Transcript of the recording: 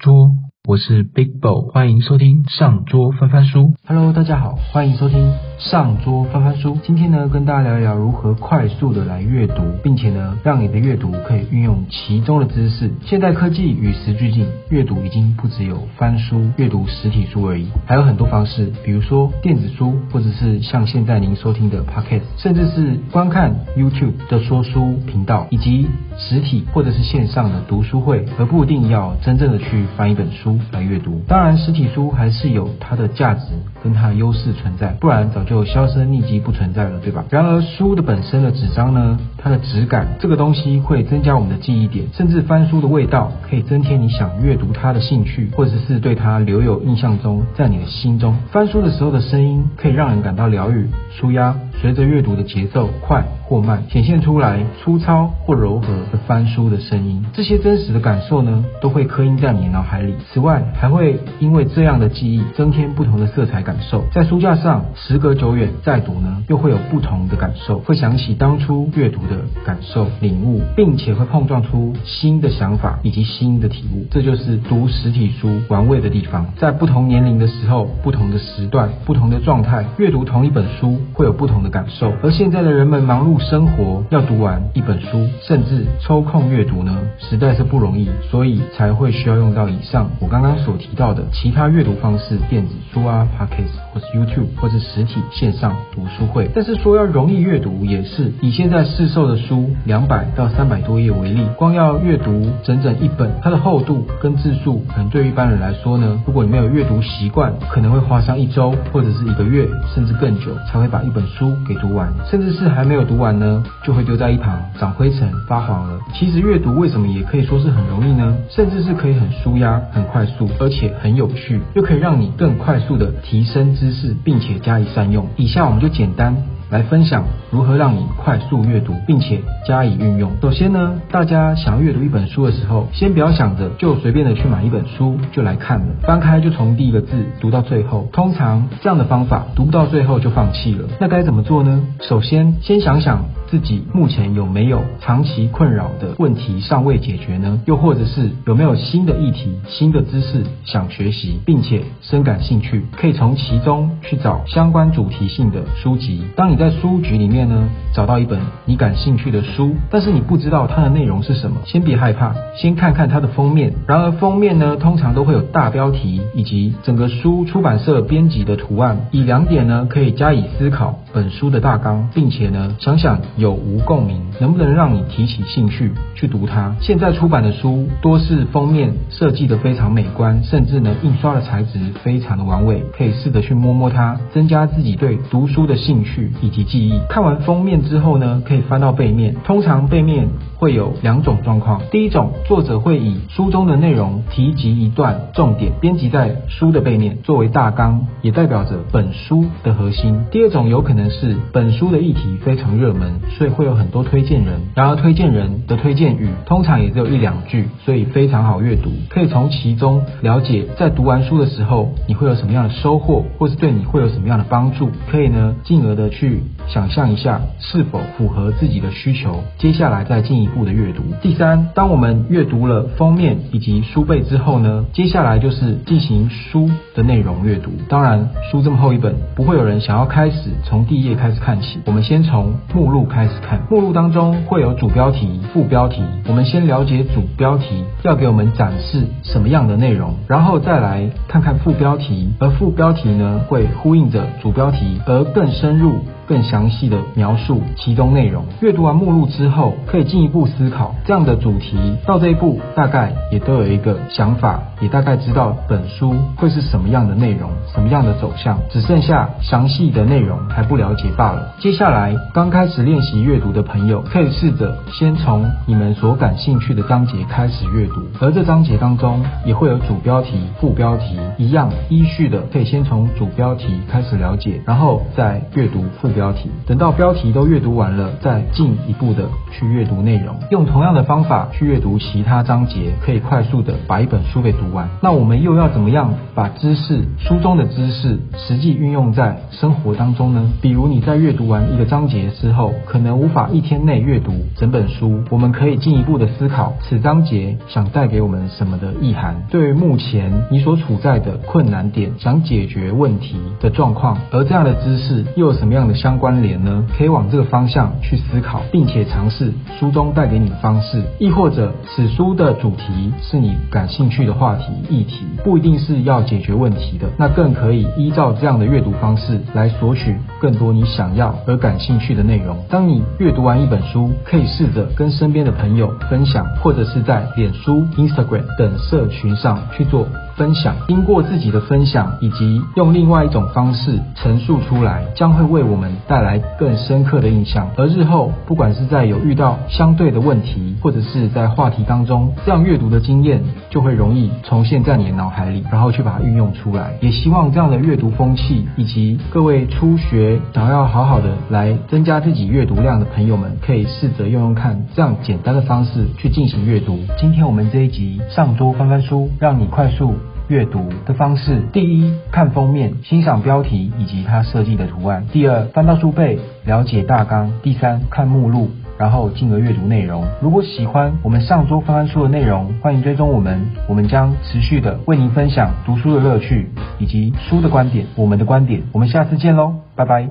桌，我是 Big Bo，欢迎收听上桌翻翻书。Hello，大家好，欢迎收听上桌翻翻书。今天呢，跟大家聊一聊如何快速的来阅读，并且呢，让你的阅读可以运用其中的知识。现代科技与时俱进，阅读已经不只有翻书、阅读实体书而已，还有很多方式，比如说电子书，或者是像现在您收听的 Pocket，甚至是观看 YouTube 的说书频道，以及实体或者是线上的读书会，而不一定要真正的去翻一本书来阅读。当然，实体书还是有它的价值跟它的优势存在，不然早就销声匿迹不存在了，对吧？然而，书的本身的纸张呢，它的质感这个东西会增加我们的记忆点，甚至翻书的味道可以增添你想阅读它的兴趣，或者是对它留有印象中，在你的心中。翻书的时候的声音可以让人感到疗愈、舒压，随着阅读的节奏快或慢，显现出来粗糙或柔和的翻书的声音。这些真实的感受呢，都会刻印在你脑海里。此外，还会因为这样的记忆增添不同的色彩感受。在书架上，时隔久远再读呢，又会有不同的感受，会想起当初阅读的感受、领悟，并且会碰撞出新的想法以及新的体悟。这就是读实体书玩味的地方。在不同年龄的时候、不同的时段、不同的状态，阅读同一本书会有不同的感受。而现在的人们忙碌生活，要读完一本书，甚至抽空阅读呢，实在是不容易，所以才会需要用到以上我刚刚所提到的其他阅读方式，电子书啊、Podcast 或是 YouTube 或是实体线上读书会。但是说要容易阅读，也是以现在市售的书两百到三百多页为例，光要阅读整整一本，它的厚度跟字数，可能对于一般人来说呢，如果你没有阅读习惯，可能会花上一周或者是一个月，甚至更久才会把一本书给读完，甚至是还没有读完呢，就会丢在一旁长灰尘发黄了。其实阅读为什么也可以说是很容易呢？甚至是可以很舒压、很快速，而且很有趣，又可以让你更快速的提升知识，并且加以善用。以下我们就简单。来分享如何让你快速阅读，并且加以运用。首先呢，大家想要阅读一本书的时候，先不要想着就随便的去买一本书就来看了，翻开就从第一个字读到最后。通常这样的方法读不到最后就放弃了。那该怎么做呢？首先，先想想自己目前有没有长期困扰的问题尚未解决呢？又或者是有没有新的议题、新的知识想学习，并且深感兴趣，可以从其中去找相关主题性的书籍。当你在书局里面呢，找到一本你感兴趣的书，但是你不知道它的内容是什么，先别害怕，先看看它的封面。然而封面呢，通常都会有大标题以及整个书出版社编辑的图案，以两点呢可以加以思考本书的大纲，并且呢想想有无共鸣，能不能让你提起兴趣去读它。现在出版的书多是封面设计的非常美观，甚至呢印刷的材质非常的完美，可以试着去摸摸它，增加自己对读书的兴趣。以及记忆。看完封面之后呢，可以翻到背面。通常背面会有两种状况：第一种，作者会以书中的内容提及一段重点，编辑在书的背面作为大纲，也代表着本书的核心；第二种，有可能是本书的议题非常热门，所以会有很多推荐人。然而推荐人的推荐语通常也只有一两句，所以非常好阅读，可以从其中了解在读完书的时候你会有什么样的收获，或是对你会有什么样的帮助，可以呢进而的去。想象一下是否符合自己的需求，接下来再进一步的阅读。第三，当我们阅读了封面以及书背之后呢，接下来就是进行书的内容阅读。当然，书这么厚一本，不会有人想要开始从第一页开始看起。我们先从目录开始看，目录当中会有主标题、副标题。我们先了解主标题要给我们展示什么样的内容，然后再来看看副标题，而副标题呢会呼应着主标题，而更深入。更详细的描述其中内容。阅读完目录之后，可以进一步思考这样的主题到这一步，大概也都有一个想法，也大概知道本书会是什么样的内容，什么样的走向，只剩下详细的内容还不了解罢了。接下来，刚开始练习阅读的朋友，可以试着先从你们所感兴趣的章节开始阅读，而这章节当中也会有主标题、副标题，一样依序的可以先从主标题开始了解，然后再阅读副标。标题，等到标题都阅读完了，再进一步的去阅读内容。用同样的方法去阅读其他章节，可以快速的把一本书给读完。那我们又要怎么样把知识书中的知识实际运用在生活当中呢？比如你在阅读完一个章节之后，可能无法一天内阅读整本书，我们可以进一步的思考此章节想带给我们什么的意涵。对于目前你所处在的困难点，想解决问题的状况，而这样的知识又有什么样的相关联呢？可以往这个方向去思考，并且尝试书中带给你的方式，亦或者此书的主题是你感兴趣的话题议题，不一定是要解决问题的，那更可以依照这样的阅读方式来索取更多你想要而感兴趣的内容。当你阅读完一本书，可以试着跟身边的朋友分享，或者是在脸书、Instagram 等社群上去做。分享，经过自己的分享，以及用另外一种方式陈述出来，将会为我们带来更深刻的印象。而日后，不管是在有遇到相对的问题，或者是在话题当中，这样阅读的经验就会容易重现在你的脑海里，然后去把它运用出来。也希望这样的阅读风气，以及各位初学想要好好的来增加自己阅读量的朋友们，可以试着用用看这样简单的方式去进行阅读。今天我们这一集上桌翻翻书，让你快速。阅读的方式：第一，看封面，欣赏标题以及它设计的图案；第二，翻到书背，了解大纲；第三，看目录，然后进而阅读内容。如果喜欢我们上周翻翻书的内容，欢迎追踪我们，我们将持续的为您分享读书的乐趣以及书的观点，我们的观点。我们下次见喽，拜拜。